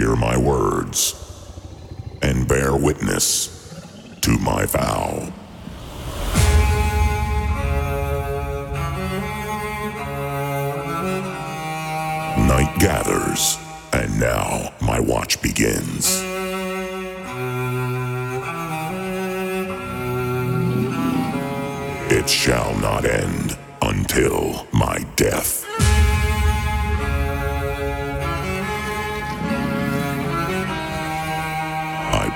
Hear my words and bear witness to my vow. Night gathers, and now my watch begins. It shall not end until my death.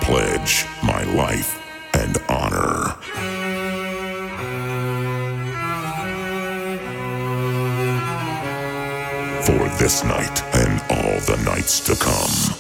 Pledge my life and honor. For this night and all the nights to come.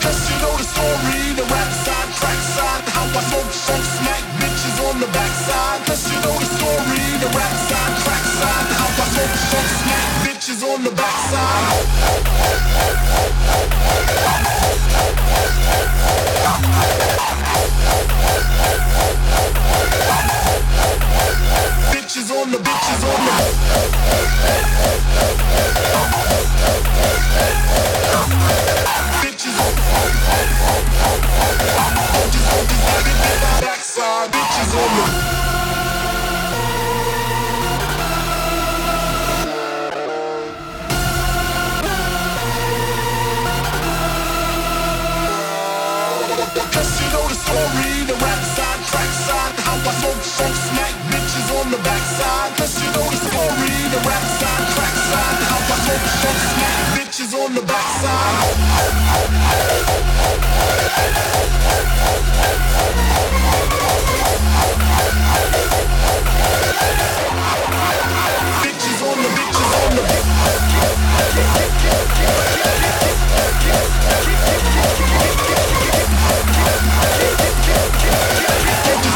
Cause you know the story, the rap side, track side How I smoke, smoke, smack bitches on the backside Cause you know the story, the rap side, track side How I smoke, smoke, smack bitches on the backside Bitches on the bitches on the Cause you know the story, the rap side, track side, how I smoke, smoke, smack, on the backside, cause you know the story. The rap side, track side, how I hope smack bitches on the backside. bitches on the bitches on the bitches.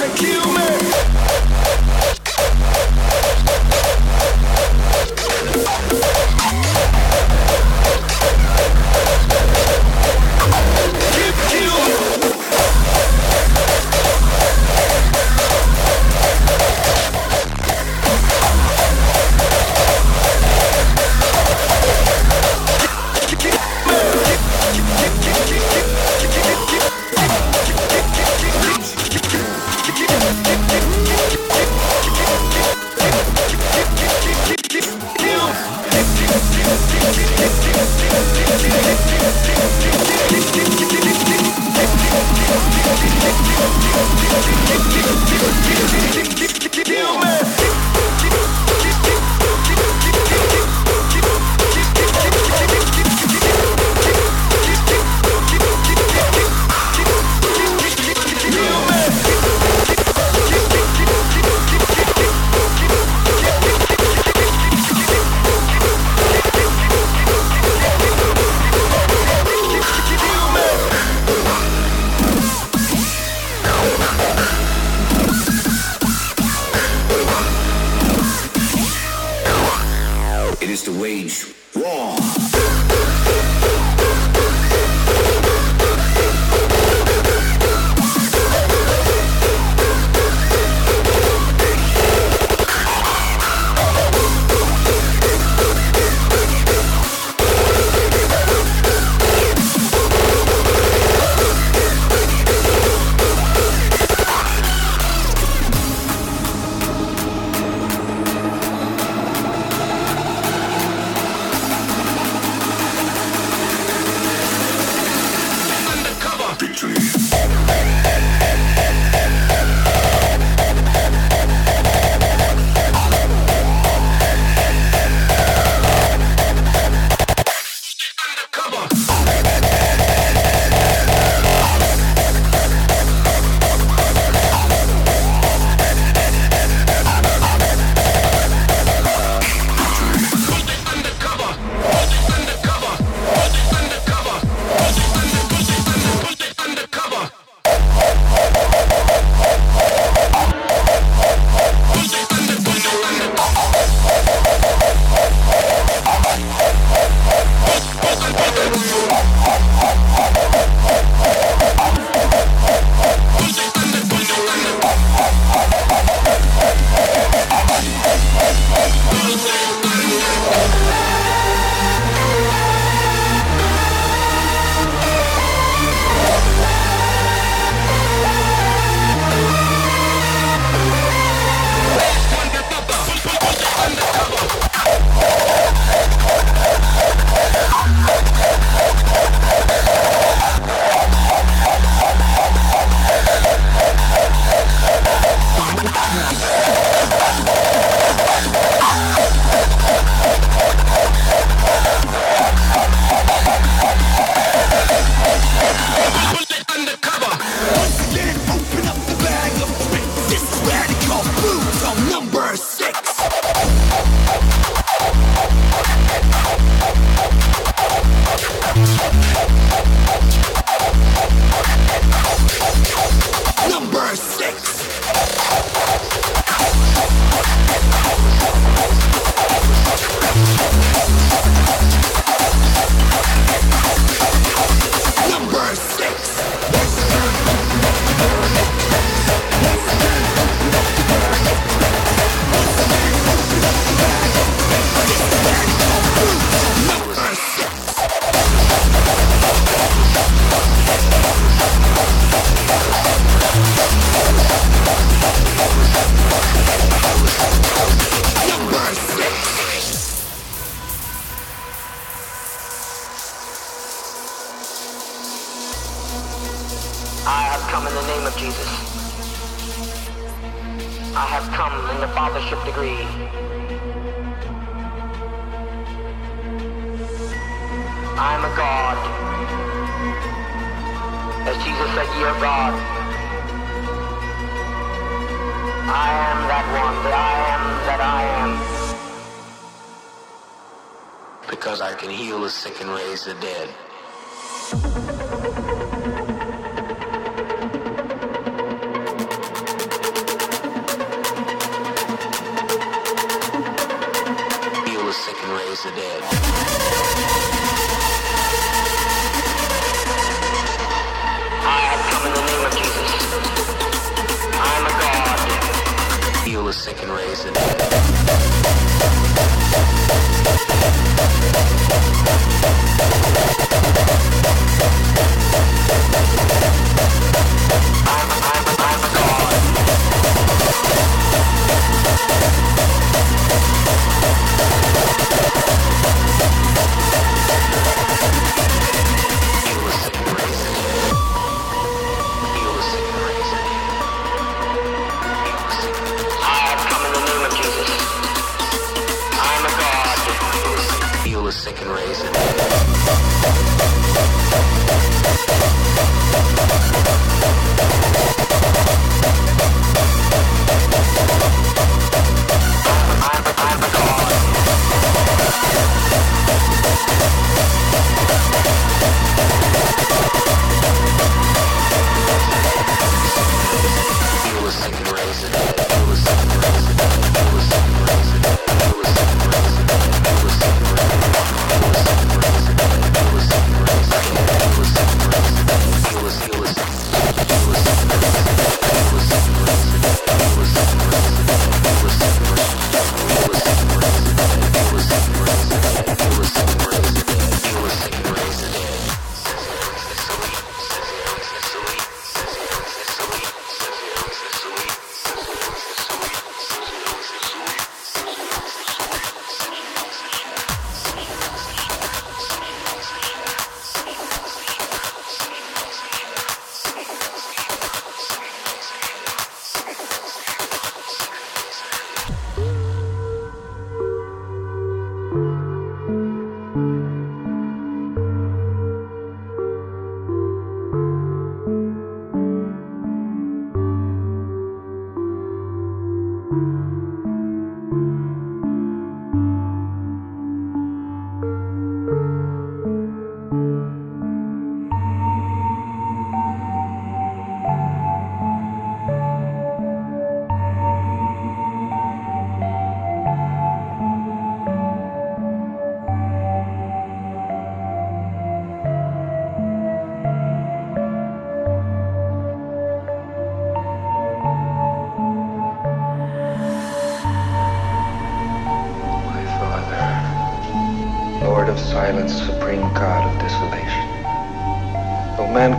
gonna kill me.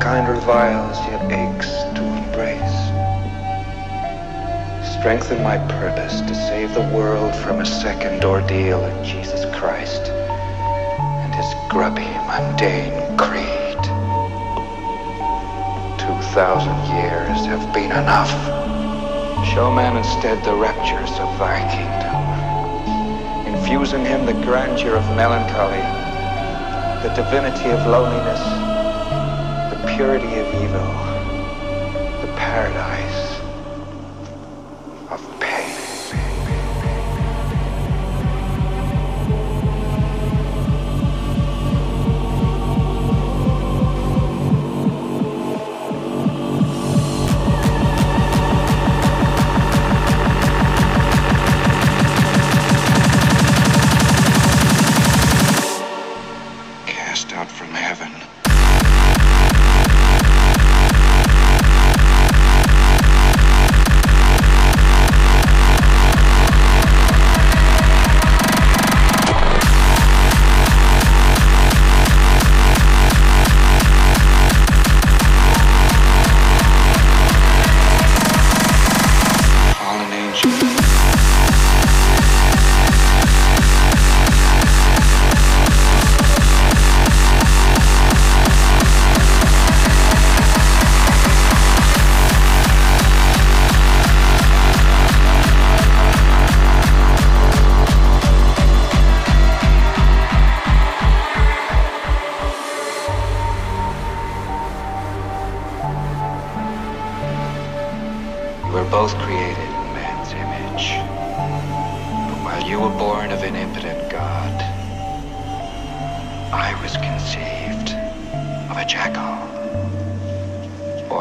kinder vials yet aches to embrace. Strengthen my purpose to save the world from a second ordeal in Jesus Christ and his grubby, mundane creed. Two thousand years have been enough. Show man instead the raptures of thy kingdom, infuse in him the grandeur of melancholy, the divinity of loneliness, purity of evil, the paradise.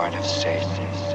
Born of Satan,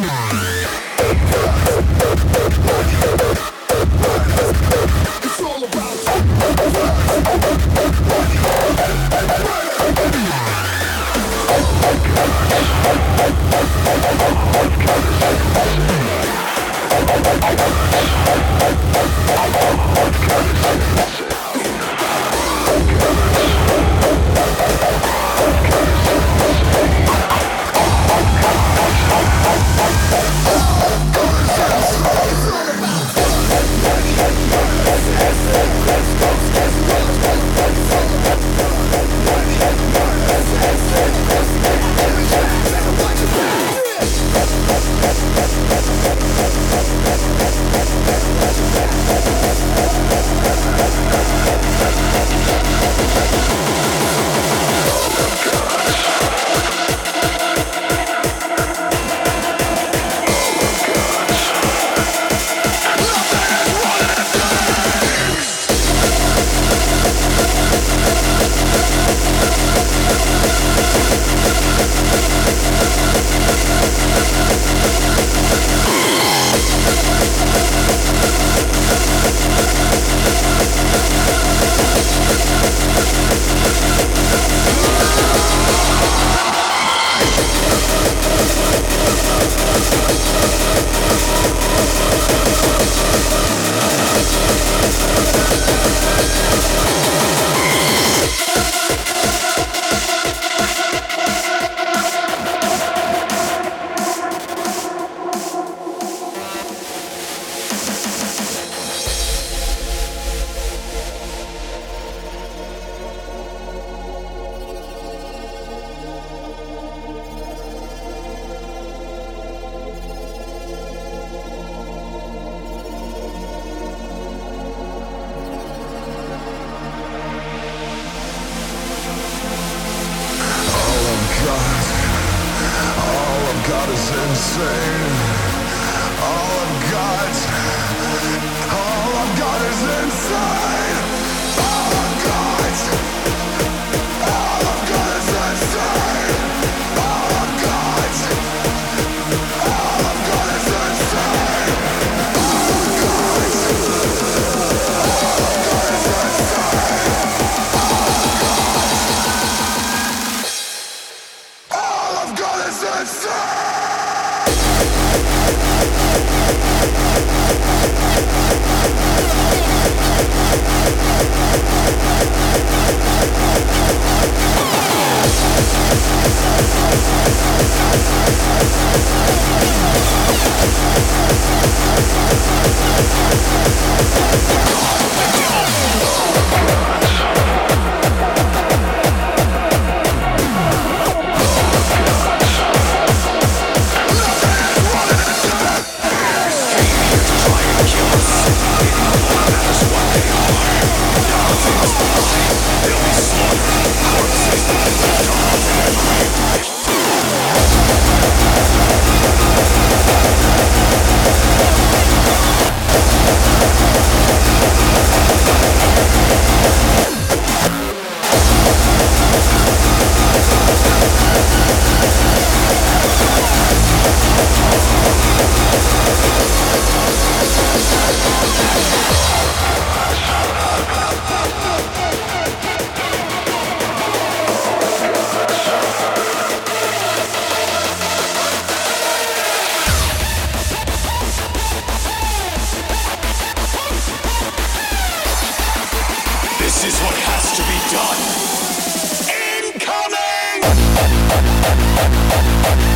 Let's go. Oh!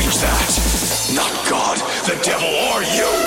change that. Not God, the devil, or you!